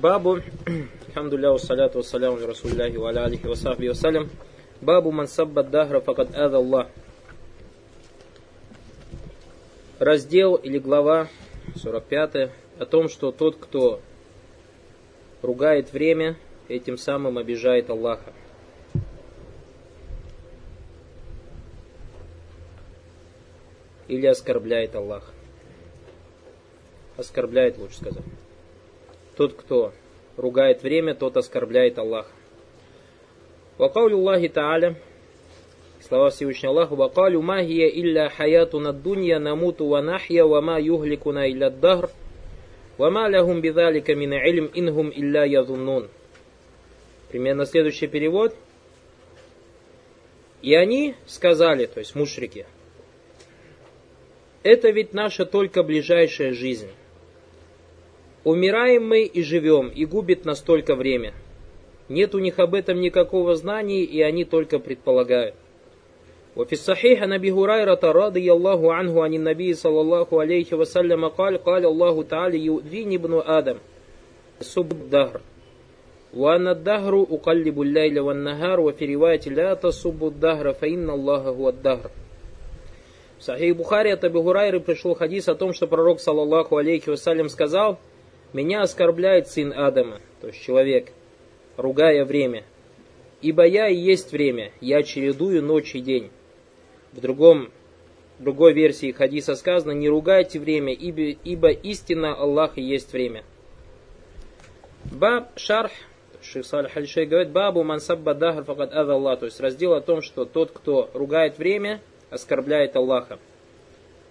Бабу, хамдулля, саляту вассаляму расулляхи ва алихи ва сахби вассалям. Бабу ман сабба дахра факад ада Аллах. Раздел или глава 45 о том, что тот, кто ругает время, этим самым обижает Аллаха. Или оскорбляет Аллаха. Оскорбляет, лучше сказать. Тот, кто ругает время, тот оскорбляет Аллаха. Вакаулю Аллахи Та'аля, слова Всевышнего Аллаха, Вакалю магия илля хаяту над дунья намуту ва нахья ва ма югликуна илля дахр, ва ма лягум бидалика мина илм инхум илля язуннун. Примерно следующий перевод. И они сказали, то есть мушрики, это ведь наша только ближайшая жизнь. Умираем мы и живем, и губит нас только время. Нет у них об этом никакого знания, и они только предполагают. وفي الصحيح عن ابي هريره رضي الله عنه عن النبي صلى الله عليه وسلم قال قال الله تعالى يؤذيني ابن ادم سب الدهر وانا الدهر اقلب الليل والنهار وفي روايه لا تصب الدهر فان الله هو الدهر В Сахих Бухари от Абу Хурайры пришел хадис о том, что пророк, саллаллаху алейхи вассалям, сказал, «Меня оскорбляет сын Адама, то есть человек, ругая время, ибо я и есть время, я чередую ночь и день». В другом, другой версии хадиса сказано, «Не ругайте время, ибо, ибо истина Аллаха есть время». Баб шарх, Шейх Салих аль говорит, «Бабу мансабба дахр факад Аллах», то есть раздел о том, что тот, кто ругает время – оскорбляет Аллаха.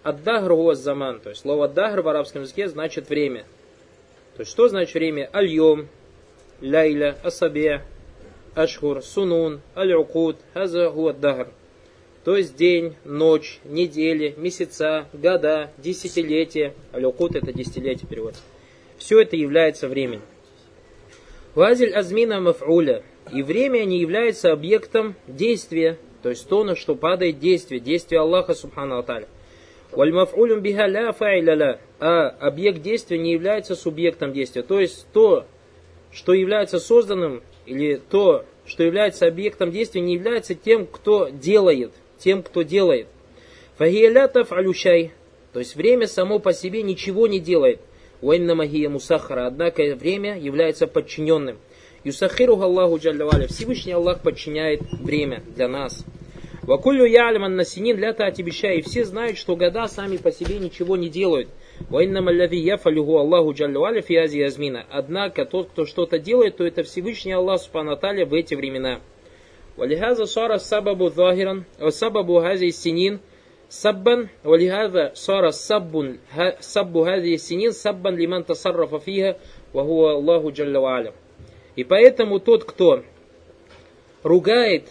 Аддахр заман, то есть слово дахр в арабском языке значит время. То есть что значит время? Аль-йом, асабе, ашхур, сунун, аль-укуд, хаза. То есть день, ночь, недели, месяца, года, десятилетия. Аль-укуд это десятилетие перевод. Все это является временем. Вазиль азмина маф'уля. И время не является объектом действия, то есть то, на что падает действие, действие Аллаха Субхану Аталя. Вальмафулюм биха ля фа'iля А объект действия не является субъектом действия. То есть то, что является созданным, или то, что является объектом действия, не является тем, кто делает. Тем, кто делает. Фахиля таф'алющай. То есть время само по себе ничего не делает. Уайнна магия мусахара. Однако время является подчиненным. Юсахиру Аллаху Джаллаваля. Всевышний Аллах подчиняет время для нас. Вакулю ялиман насинин ля татибиша. И все знают, что года сами по себе ничего не делают. Вайннама ляви яфалюху Аллаху Джаллаваля фиази азмина. Однако тот, кто что-то делает, то это Всевышний Аллах Субханаталя в эти времена. ولهذا صار السبب ظاهرا وسبب هذه السنين سبا ولهذا صار السب سب هذه السنين سبا لمن تصرف فيها وهو الله جل وعلا и поэтому тот, кто ругает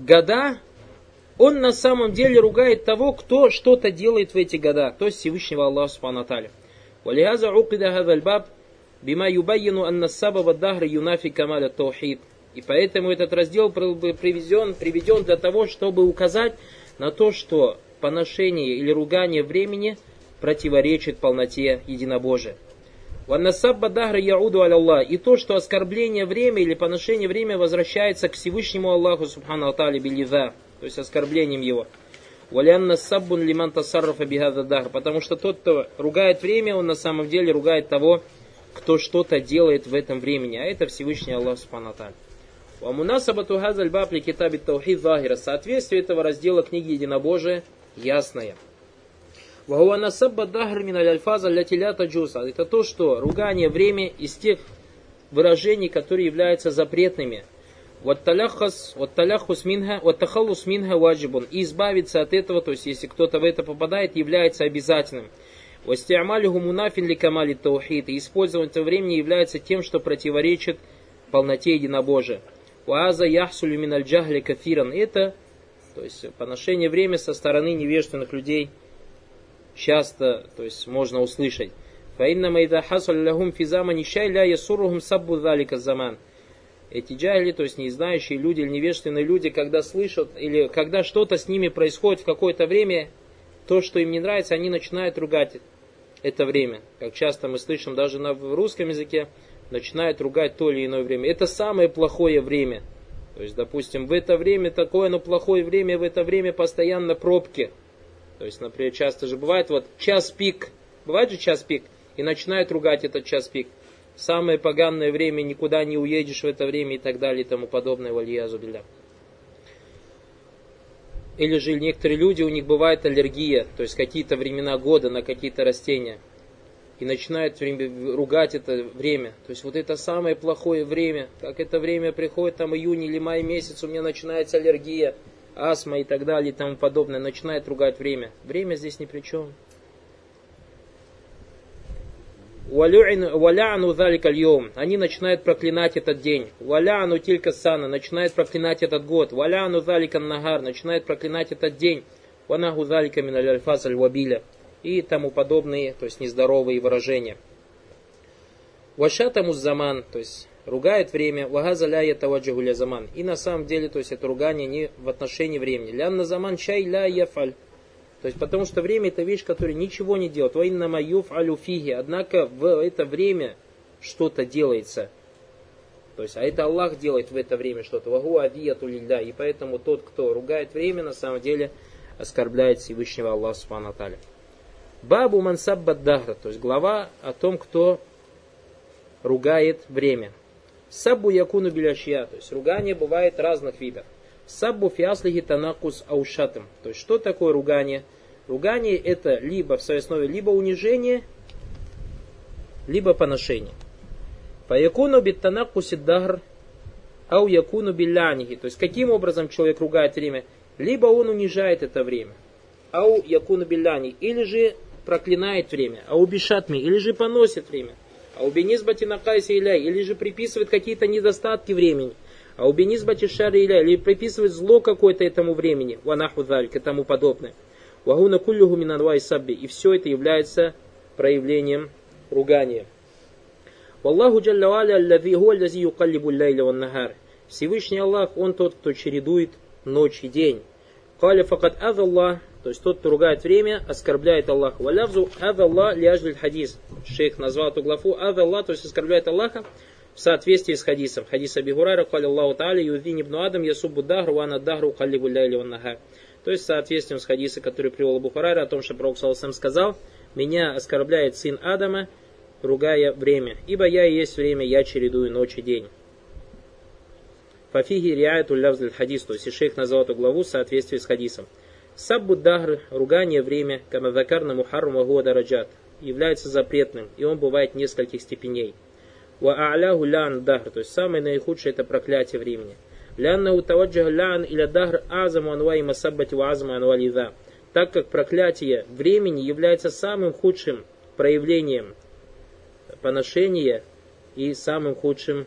года, он на самом деле ругает того, кто что-то делает в эти года, то есть Всевышнего Аллаха Субхану Аталя. ولهذا عقد هذا الباب بما يبين أن السبب الدهر ينافي كمال التوحيد. И поэтому этот раздел приведен, приведен для того, чтобы указать на то, что поношение или ругание времени противоречит полноте единобожия. Ваннасабба дахра яуду Аллах. И то, что оскорбление время или поношение время возвращается к Всевышнему Аллаху Субхану Атали то есть оскорблением его. Валянна саббун лиман тасаррафа бихада дахр. Потому что тот, кто ругает время, он на самом деле ругает того, кто что-то делает в этом времени. А это Всевышний Аллах Субхану Атали. Вамунасабату хазаль баб ли китаби таухид захира. Соответствие этого раздела книги Единобожия ясное. Вахуа насабба лятилята джуса. Это то, что ругание время из тех выражений, которые являются запретными. Вот таляхус минха, вот тахалус минха ваджибун. И избавиться от этого, то есть если кто-то в это попадает, является обязательным. Вастиамалиху мунафин ли камали таухид. И использование этого времени является тем, что противоречит полноте единобожия. Уаза яхсулю мин аль джахли кафиран. Это, то есть поношение времени со стороны невежественных людей – часто то есть, можно услышать. فإنما إذا حصل لهم في زمن شيء لا يسرهم سب ذلك الزمان. Эти джахили, то есть не знающие люди или невежественные люди, когда слышат, или когда что-то с ними происходит в какое-то время, то, что им не нравится, они начинают ругать это время. Как часто мы слышим даже на, в русском языке, начинает ругать то или иное время. Это самое плохое время. То есть, допустим, в это время такое, но плохое время, в это время постоянно пробки. то есть, например, часто же бывает вот час пик, бывает же час пик, и начинают ругать этот час пик. Самое поганое время, никуда не уедешь в это время и так далее и тому подобное, вальязу билля. Или же некоторые люди, у них бывает аллергия, то есть какие-то времена года на какие-то растения. И начинают ругать это время. То есть вот это самое плохое время. Как это время приходит, там июнь или май месяц, у меня начинается аллергия, астма и так далее и тому подобное. Начинает ругать время. Время здесь ни при чем. Валяну залика льем. Они начинают проклинать этот день. Валяну тилька сана. Начинают проклинать этот год. Валяну залика нагар. Начинают проклинать этот день. Ванаху залика миналь вабиля. И тому подобные, то есть нездоровые выражения. Вашата заман, то есть ругает время, вагаза ля ятаваджагу заман. И на самом деле, то есть это ругание не в отношении времени. Лянна заман чай ля яфаль. То есть, потому что время это вещь, которая ничего не делает. Вайна маюф алюфиги. Однако в это время что-то делается. То есть, а это Аллах делает в это время что-то. Вагу адияту лилля. И поэтому тот, кто ругает время, на самом деле оскорбляет Всевышнего Аллаха Субхану Бабу мансаббат дагра. То есть, глава о том, кто ругает время. Саббу якуну биляшья. То есть, ругание бывает разных видов. Саббу фиаслихи танакус аушатым. То есть, что такое ругание? Ругание это либо в своей основе либо унижение, либо поношение. По якуну биттанакуси дагр, ау якуну биллянихи. То есть, каким образом человек ругает время? Либо он унижает это время, ау якуну билляни, или же проклинает время, ау бишатми, или же поносит время, ау бенизбати накайси иляй, или же приписывает какие-то недостатки времени – а у бенизбати шариля или приписывает зло какое-то этому времени, ванаху и тому подобное. Вагуна куллюху минанвай сабби. И все это является проявлением ругания. Валлаху джалля валя аллази хуа аллази юкаллибу. Всевышний Аллах, Он тот, кто чередует ночь и день. Каля факат Аллах, то есть тот, кто ругает время, оскорбляет Аллаха. Валявзу Аллах ляжлиль хадис. Шейх назвал эту главу Аллах, то есть оскорбляет Аллаха в соответствии с хадисом. Хадис Аби Гурайра, кали Аллаху Та'аля, юдин ибн Адам, ясубу дагру, вана дагру, каллибу ляйли нага. То есть, в соответствии с хадисом, который привел Абу Хурайра, о том, что Пророк Саласам сказал, меня оскорбляет сын Адама, ругая время, ибо я и есть время, я чередую ночь и день. Фафиги риаяту лявзль хадис, то есть шейх назвал эту главу в соответствии с хадисом. Саббу дагр, ругание время, камадакарна мухарру года раджат, является запретным, и он бывает нескольких степеней. Ва а'ляху лян дахр, то есть самое наихудшее это проклятие времени. Лянна утаваджах лян или дахр азаму анвай масаббати ва азаму анвалида. Так как проклятие времени является самым худшим проявлением поношения и самым худшим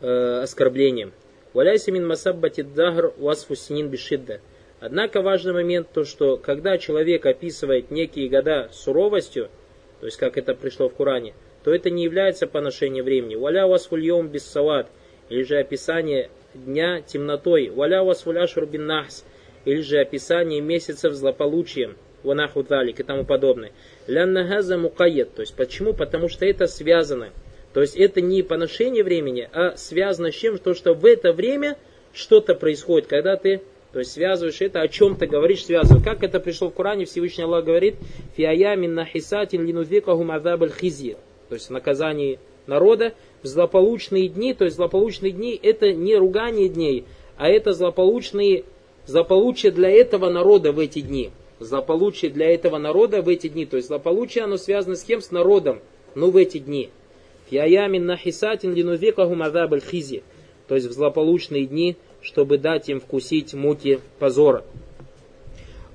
э, оскорблением. Валяйся мин масаббати дахр васфу синин бешидда. Однако важный момент то, что когда человек описывает некие года суровостью, то есть как это пришло в Коране, то это не является поношением времени. Валя вас фульем без салат, или же описание дня темнотой. Валя вас фуляшур бин нахс, или же описание месяцев злополучием. Ванаху далик и тому подобное. Лянна газа мукаед. То есть почему? Потому что это связано. То есть это не поношение времени, а связано с чем? То, что в это время что-то происходит, когда ты то есть связываешь это, о чем ты говоришь, связываешь. Как это пришло в Коране, Всевышний Аллах говорит, «Фиая мин нахисатин линузикахум азаб хизир то есть наказание народа, в злополучные дни, то есть злополучные дни это не ругание дней, а это злополучные, злополучие для этого народа в эти дни. Злополучие для этого народа в эти дни. То есть злополучие оно связано с кем? С народом, но в эти дни. Фиаямин нахисатин линувекаху мазаб хизи. То есть в злополучные дни, чтобы дать им вкусить муки позора.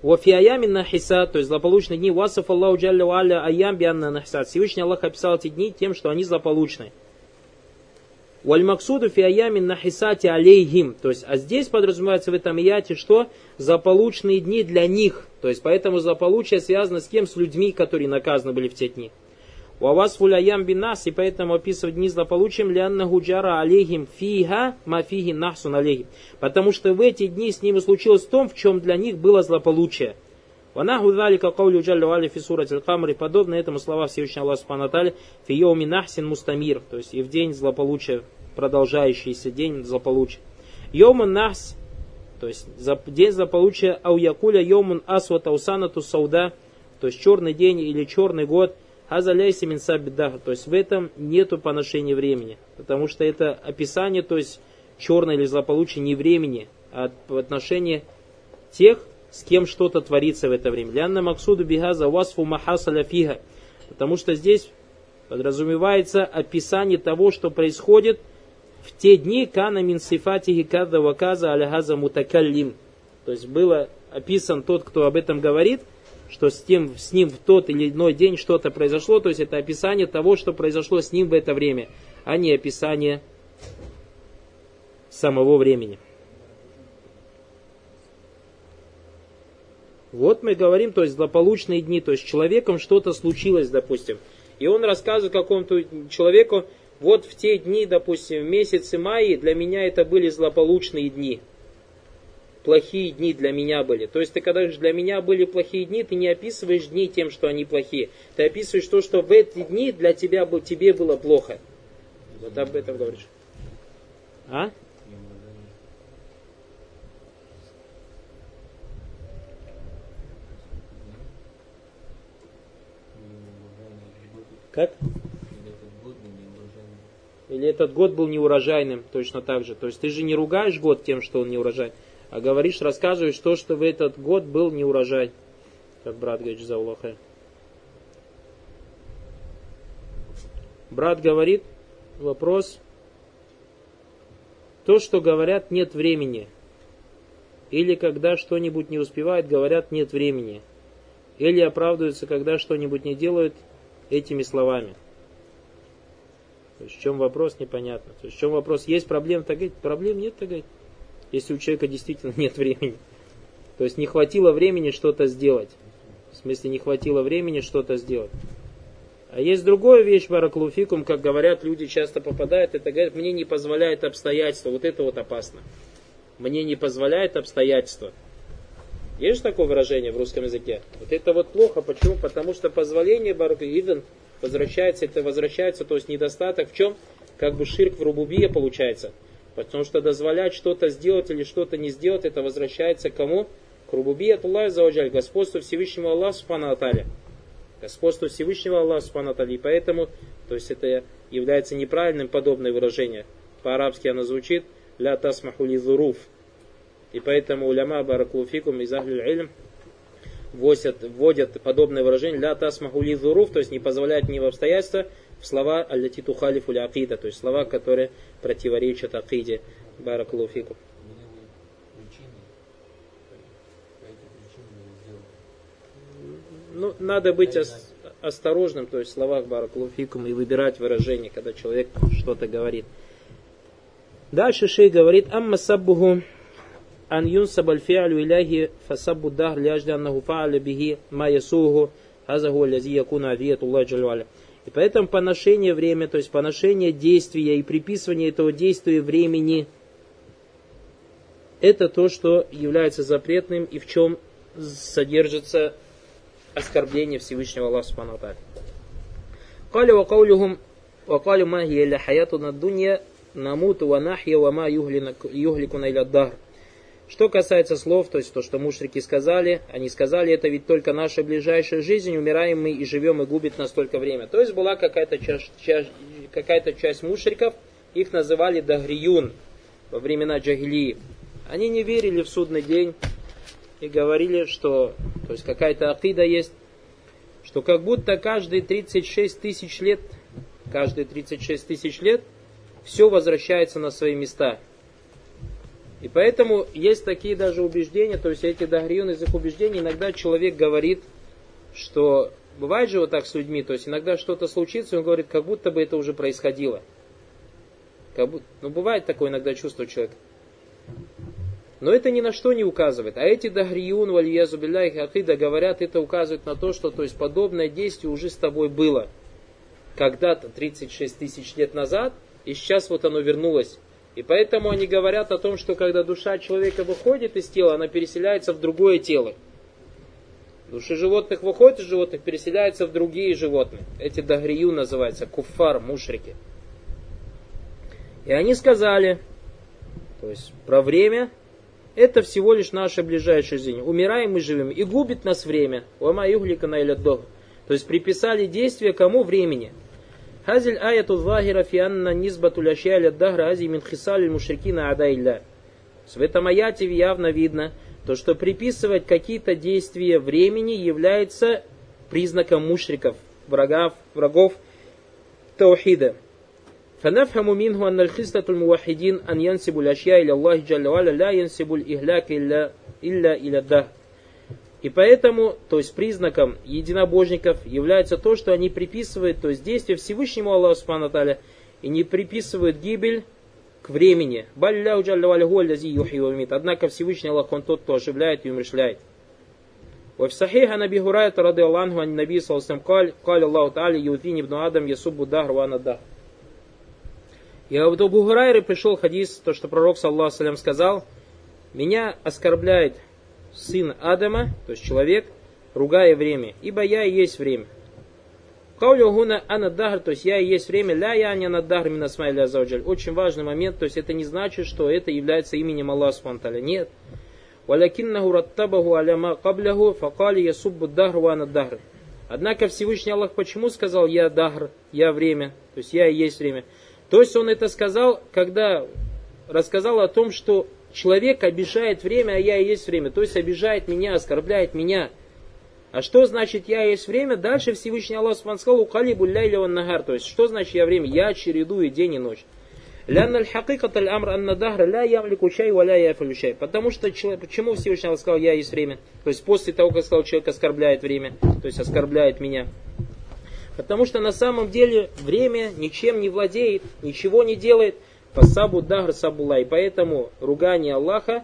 Вафиаямин нахиса, то есть злополучные дни, васаф Аллаху джалля аля аям бианна нахисат. Всевышний Аллах описал эти дни тем, что они злополучные. Вальмаксуду фиаямин нахисати алейхим. То есть, а здесь подразумевается в этом ияте, что злополучные дни для них. То есть, поэтому злополучие связано с кем? С людьми, которые наказаны были в те дни. Вавас фуляям бинас, и поэтому описывать дни злополучием лянна гуджара алейхим фиха мафиги нахсун алейхим. Потому что в эти дни с ними случилось в том, в чем для них было злополучие. Ванаху залика каулю джалля вали фи сурат аль-камри. Подобно этому слова Всевышнего Аллаха Субхану Таля фи нахсин мустамир. То есть и в день злополучия, продолжающийся день злополучия. Йоман нахс, то есть день злополучия ауякуля йомун асват аусанату сауда, то есть черный день или черный год, азаляйся минсабиддаха, то есть в этом нету поношения времени, потому что это описание, то есть черное или злополучие не времени, а отношении тех, с кем что-то творится в это время. Лянна Максуду Бихаза Васфу Махасаля Фига. Потому что здесь подразумевается описание того, что происходит в те дни Кана мин сифатихи кадда ваказа аляхаза мутакаллим. То есть было описан тот, кто об этом говорит, что с, тем, с ним в тот или иной день что-то произошло, то есть это описание того, что произошло с ним в это время, а не описание самого времени. Вот мы говорим, то есть злополучные дни, то есть человеком что-то случилось, допустим. И он рассказывает какому-то человеку, вот в те дни, допустим, в месяце мая для меня это были злополучные дни. Плохие дни для меня были. То есть ты когда говоришь, для меня были плохие дни, ты не описываешь дни тем, что они плохие. Ты описываешь то, что в эти дни для тебя тебе было плохо. Вот об этом говоришь. А? Как? Или этот год был неурожайным, точно так же. То есть ты же не ругаешь год тем, что он неурожай, а говоришь, рассказываешь то, что в этот год был неурожай. Как брат говорит, за Аллаха. Брат говорит, вопрос, то, что говорят, нет времени. Или когда что-нибудь не успевает, говорят, нет времени. Или оправдываются, когда что-нибудь не делают, этими словами. То есть в чем вопрос, непонятно. То есть в чем вопрос, есть проблем, так говорить, проблем нет, так говорить. Если у человека действительно нет времени. То есть не хватило времени что-то сделать. В смысле, не хватило времени что-то сделать. А есть другая вещь, бараклуфикум, как говорят, люди часто попадают, это говорят, мне не позволяет обстоятельства. Вот это вот опасно. Мне не позволяет обстоятельства. Есть же такое выражение в русском языке? Вот это вот плохо. Почему? Потому что позволение Баракиден возвращается, это возвращается, то есть недостаток в чем? Как бы ширк в рубубия получается. Потому что дозволять что-то сделать или что-то не сделать, это возвращается к кому? К рубубия от Аллаха Заваджаль, господству Всевышнего Аллаха Субхану Аталя. Господству Всевышнего Аллаха Субхану. И поэтому, то есть это является неправильным подобное выражение. По-арабски оно звучит «Ля тасмаху ли и поэтому уляма баракулуфикум из ахлюль илм вводят, вводят подобное выражение ля тасмахули зуруф, то есть не позволяют ни в обстоятельства слова «Аллати тухалифу акида», то есть слова, которые противоречат акиде. Баракулуфику. Ну, надо быть ос- осторожным, то есть в словах Баракулуфикум, и выбирать выражение, когда человек что-то говорит. Дальше шей говорит, амма саббуху ан юнсаб аль-фи'лю иляхи фасаббу дах ляжда аннаху фа'аля бихи ма ясугу хазаху лязи якуна авиятуллах джалюаля. И поэтому поношение время, то есть поношение действия и приписывание этого действия времени, это то, что является запретным и в чем содержится оскорбление Всевышнего Аллаха Субхану قال وقولهم وقالوا ما هي إلا حياتنا الدنيا نموت ونحيا وما يهلكنا إلى الدهر что касается слов, то есть то, что мушрики сказали, они сказали, это ведь только наша ближайшая жизнь, умираем мы и живем и губит нас только время. То есть была какая-то часть, часть, какая часть мушриков, их называли Дагриюн во времена Джагилии. Они не верили в судный день и говорили, что то есть какая-то акида есть, что как будто каждые 36 тысяч лет, каждые 36 тысяч лет все возвращается на свои места – и поэтому есть такие даже убеждения, то есть эти дагрион из их убеждений, иногда человек говорит, что бывает же вот так с людьми, то есть иногда что-то случится, и он говорит, как будто бы это уже происходило. Как будто, ну бывает такое иногда чувство человека. Но это ни на что не указывает. А эти дагриюн, вальязу билляхи, акида говорят, это указывает на то, что то есть подобное действие уже с тобой было. Когда-то, 36 тысяч лет назад, и сейчас вот оно вернулось и поэтому они говорят о том, что когда душа человека выходит из тела, она переселяется в другое тело. Души животных выходят из животных, переселяются в другие животные. Эти дагрию называются, куффар, мушрики. И они сказали, то есть про время, это всего лишь наша ближайшая жизнь. Умираем и живем. И губит нас время. Уама юглика на То есть приписали действие кому времени. Хазиль аяту захира фи анна низбату ляшья ля дагра ази мин хисали мушрикина адайля. В этом аяте явно видно, то что приписывать какие-то действия времени является признаком мушриков, врагов, врагов таухида. فنفهم منه أن الخصلة الموحدين أن ينسب الأشياء إلى الله جل وعلا لا ينسب الإهلاك إلا, إلا إلى الدهر. И поэтому, то есть признаком единобожников является то, что они приписывают, то есть действие Всевышнему Аллаху Субхану и не приписывают гибель к времени. Однако Всевышний Аллах, Он тот, кто оживляет и умершляет. وفي صحيح عن ابي هريره رضي الله عنه عن النبي صلى الله عليه وسلم قال قال الله تعالى يؤذيني ابن ادم يسب الدهر وانا الدهر и от Абу Хурайры пришел хадис, то, что пророк, саллаху салям, сказал, «Меня оскорбляет сын Адама, то есть человек, ругая время, ибо я и есть время». Каулю гуна анаддахр, то есть я и есть время, ля я не анаддахр минасмайля зауджаль. Очень важный момент, то есть это не значит, что это является именем Аллаха Субтитры. Нет. Валякиннаху раттабаху аляма кабляху факали ясуббу дахр ва анаддахр. Однако Всевышний Аллах почему сказал я дахр, я время, то есть я и есть время. То есть он это сказал, когда рассказал о том, что человек обижает время, а я и есть время. То есть обижает меня, оскорбляет меня. А что значит я есть время? Дальше Всевышний Аллах сказал, укалибу ляйля нагар. То есть что значит я время? Я чередую день и ночь. Чай ва ля яфалю чай. Потому что почему Всевышний Аллах сказал, я есть время? То есть после того, как сказал, человек оскорбляет время, то есть оскорбляет меня. Потому что на самом деле время ничем не владеет, ничего не делает. Фасабу дагр сабула. И поэтому ругание Аллаха,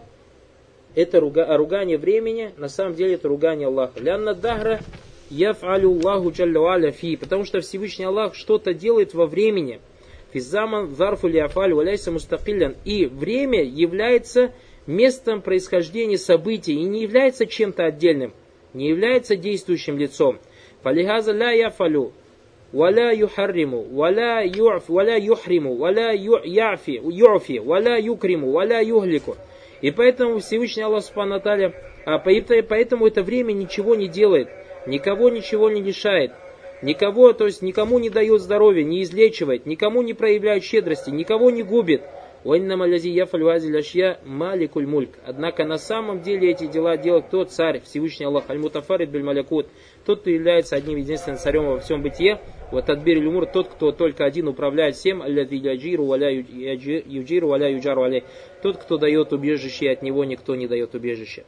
это руга, ругание времени, на самом деле это ругание Аллаха. Лянна дагра яф'алю Аллаху джалля фи. Потому что Всевышний Аллах что-то делает во времени. Физаман зарфу лиафаль валяйся мустакиллян. И время является местом происхождения событий и не является чем-то отдельным, не является действующим лицом. Фалихаза ля яфалю ولا يحرم ولا يعف ولا يحرم ولا يعفي يعفي ولا يكرم ولا يهلك и поэтому Всевышний Аллах Субхану а поэтому это время ничего не делает, никого ничего не лишает, никого, то есть никому не дает здоровья, не излечивает, никому не проявляет щедрости, никого не губит. маликуль мульк. Однако на самом деле эти дела делает кто? Царь, Всевышний Аллах, аль-мутафарид биль малякут. Тот, кто является одним единственным царем во всем бытие, вот отбери люмур, тот, кто только один управляет всем. Тот, кто дает убежище, от него никто не дает убежище.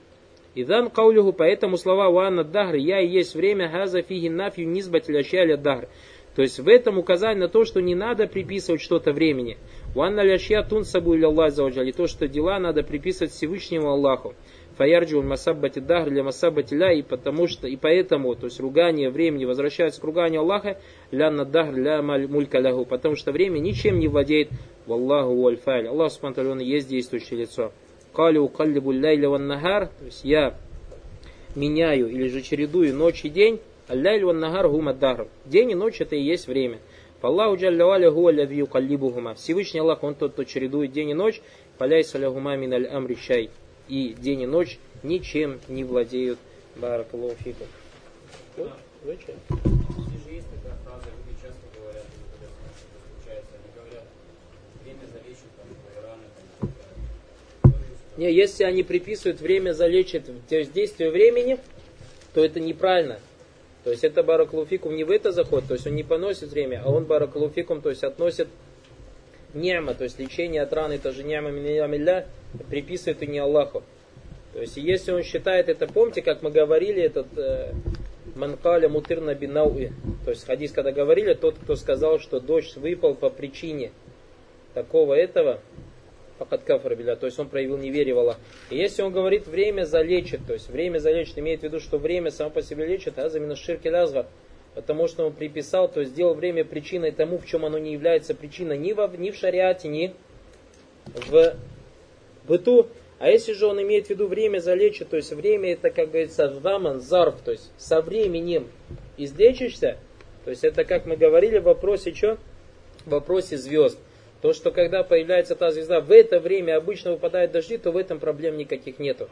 Идан каулюху, поэтому слова ванна дагр, я и есть время, газа фиги нафью низбат лящаля дагр. То есть в этом указание на то, что не надо приписывать что-то времени. Ванна лящя тун сабу или то, что дела надо приписывать Всевышнему Аллаху. Фаярджу масаббати дагр для масаббати ля, и потому что, и поэтому, то есть ругание времени возвращается к руганию Аллаха, ля на дагр ля мулька лягу, потому что время ничем не владеет, валлаху вальфаль. Аллах Субтитры есть действующее лицо. Калю каллибу ляйля ван нагар, то есть я меняю или же чередую ночь и день, аллайль ван нагар гума. День и ночь это и есть время. Аллаху джалля гуа лави юкаллибухума. Всевышний Аллах, Он тот, кто чередует день и ночь, паляйса лягума миналь амри шай и день и ночь ничем не владеют. Раны, там, не, если они приписывают время залечит, действие времени, то это неправильно. То есть это баракалуфикум не в это заход, то есть он не поносит время, а он баракалуфикум, то есть относит нема, то есть лечение от раны, это же нема миньямилля, приписывает и не Аллаху. То есть, если он считает это, помните, как мы говорили, этот э, манкаля мутырна бинауи, то есть хадис, когда говорили, тот, кто сказал, что дождь выпал по причине такого этого, факат кафар биля, то есть он проявил неверие в Аллах. И если он говорит, время залечит, то есть время залечит, имеет в виду, что время само по себе лечит, а именно ширки лязга, потому что он приписал, то есть сделал время причиной тому, в чем оно не является причиной ни, во, ни в шариате, ни в быту, А если же он имеет в виду время залечить, то есть время это, как говорится, заман, зарф, то есть со временем излечишься, то есть это, как мы говорили в вопросе, что? В вопросе звезд. То, что когда появляется та звезда, в это время обычно выпадают дожди, то в этом проблем никаких нету.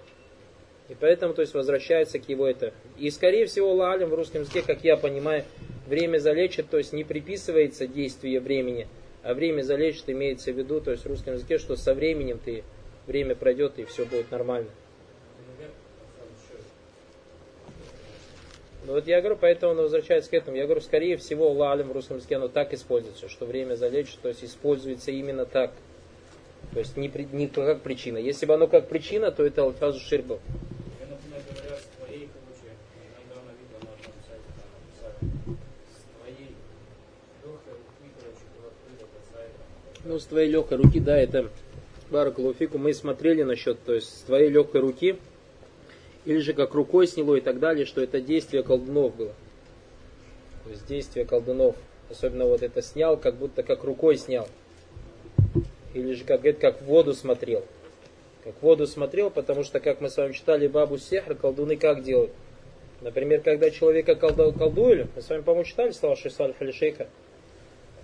И поэтому, то есть, возвращается к его это. И, скорее всего, лалим в русском языке, как я понимаю, время залечит, то есть не приписывается действие времени, а время залечит имеется в виду, то есть в русском языке, что со временем ты, время пройдет и все будет нормально. Ну вот я говорю, поэтому он возвращается к этому. Я говорю, скорее всего, лалим в русском языке оно так используется, что время залечит, то есть используется именно так. То есть не, не как причина. Если бы оно как причина, то это алфазу шир был. Ну, с твоей легкой руки, да, это Баракулуфику мы смотрели насчет, то есть с твоей легкой руки, или же как рукой сняло и так далее, что это действие колдунов было. То есть действие колдунов. Особенно вот это снял, как будто как рукой снял. Или же как, это, как в воду смотрел. Как в воду смотрел, потому что, как мы с вами читали Бабу Сехр, колдуны как делают? Например, когда человека колду, колдуют, мы с вами, по-моему, читали слова Шисаль Халишейха,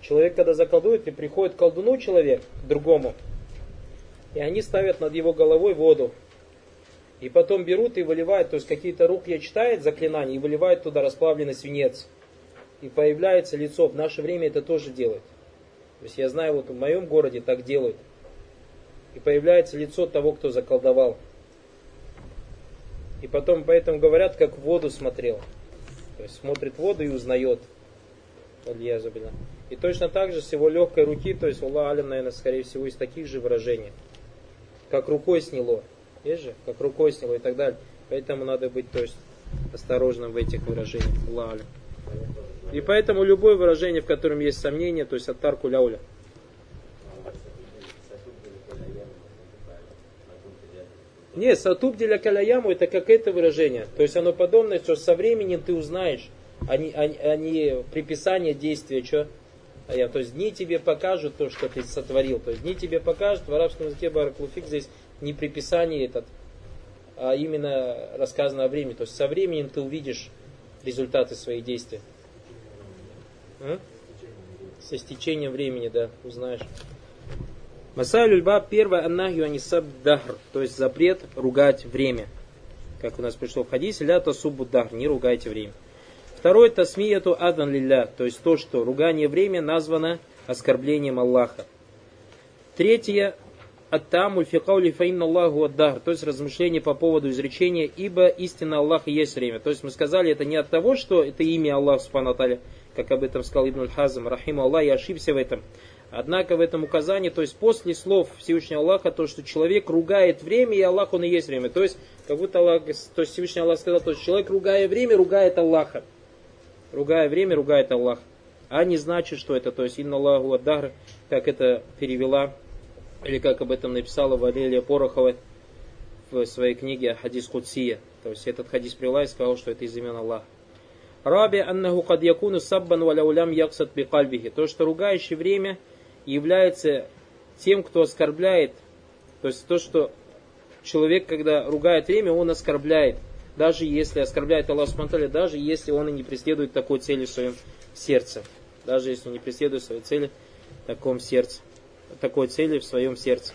Человек, когда заколдует, и приходит к колдуну человек, к другому, и они ставят над его головой воду. И потом берут и выливают, то есть какие-то рукья читает заклинания и выливают туда расплавленный свинец. И появляется лицо. В наше время это тоже делают. То есть я знаю, вот в моем городе так делают. И появляется лицо того, кто заколдовал. И потом поэтому говорят, как в воду смотрел. То есть смотрит в воду и узнает. И точно так же с его легкой руки, то есть Аллах Алим, наверное, скорее всего, из таких же выражений. Как рукой сняло. Есть же? Как рукой сняло и так далее. Поэтому надо быть, то есть, осторожным в этих выражениях. Алим. И поэтому любое выражение, в котором есть сомнение, то есть оттар куляуля. Не, сатуб для каляяму это как это выражение. То есть оно подобное, что со временем ты узнаешь, а не, а, а не приписание действия, что? А я, то есть дни тебе покажут то, что ты сотворил. То есть дни тебе покажут, в арабском языке бараклуфик здесь не приписание этот, а именно рассказано о времени. То есть со временем ты увидишь результаты своих действий. А? Со стечением времени, да, узнаешь. Масайль Ульба, первое, аннахью анисаб то есть запрет ругать время. Как у нас пришло в хадисе, ля тасубу не ругайте время. Второе, тасмияту адан лилля, то есть то, что ругание время названо оскорблением Аллаха. Третье, аттамуль фикаули фаинна Аллаху аддахр, то есть размышление по поводу изречения, ибо истина Аллаха есть время. То есть мы сказали, это не от того, что это имя Аллаха, субхану как об этом сказал Ибн Аль-Хазм, рахиму Аллах, я ошибся в этом. Однако в этом указании, то есть после слов Всевышнего Аллаха, то, что человек ругает время, и Аллах, он и есть время. То есть, как будто Аллах, то есть Всевышний Аллах сказал, то есть человек, ругая время, ругает Аллаха. Ругая время, ругает Аллах. А не значит, что это, то есть, инна Аллаху аддахр, как это перевела, или как об этом написала Валерия Порохова в своей книге Хадис Кудсия. То есть, этот хадис привела и сказал, что это из имен Аллаха. Раби аннаху кад якуну саббан валяулям яксат бикальбихи. То, что ругающее время является тем, кто оскорбляет. То есть то, что человек, когда ругает время, он оскорбляет. Даже если оскорбляет Аллах Субтитры, даже если он и не преследует такой цели в своем сердце. Даже если он не преследует своей цели в таком сердце. Такой цели в своем сердце.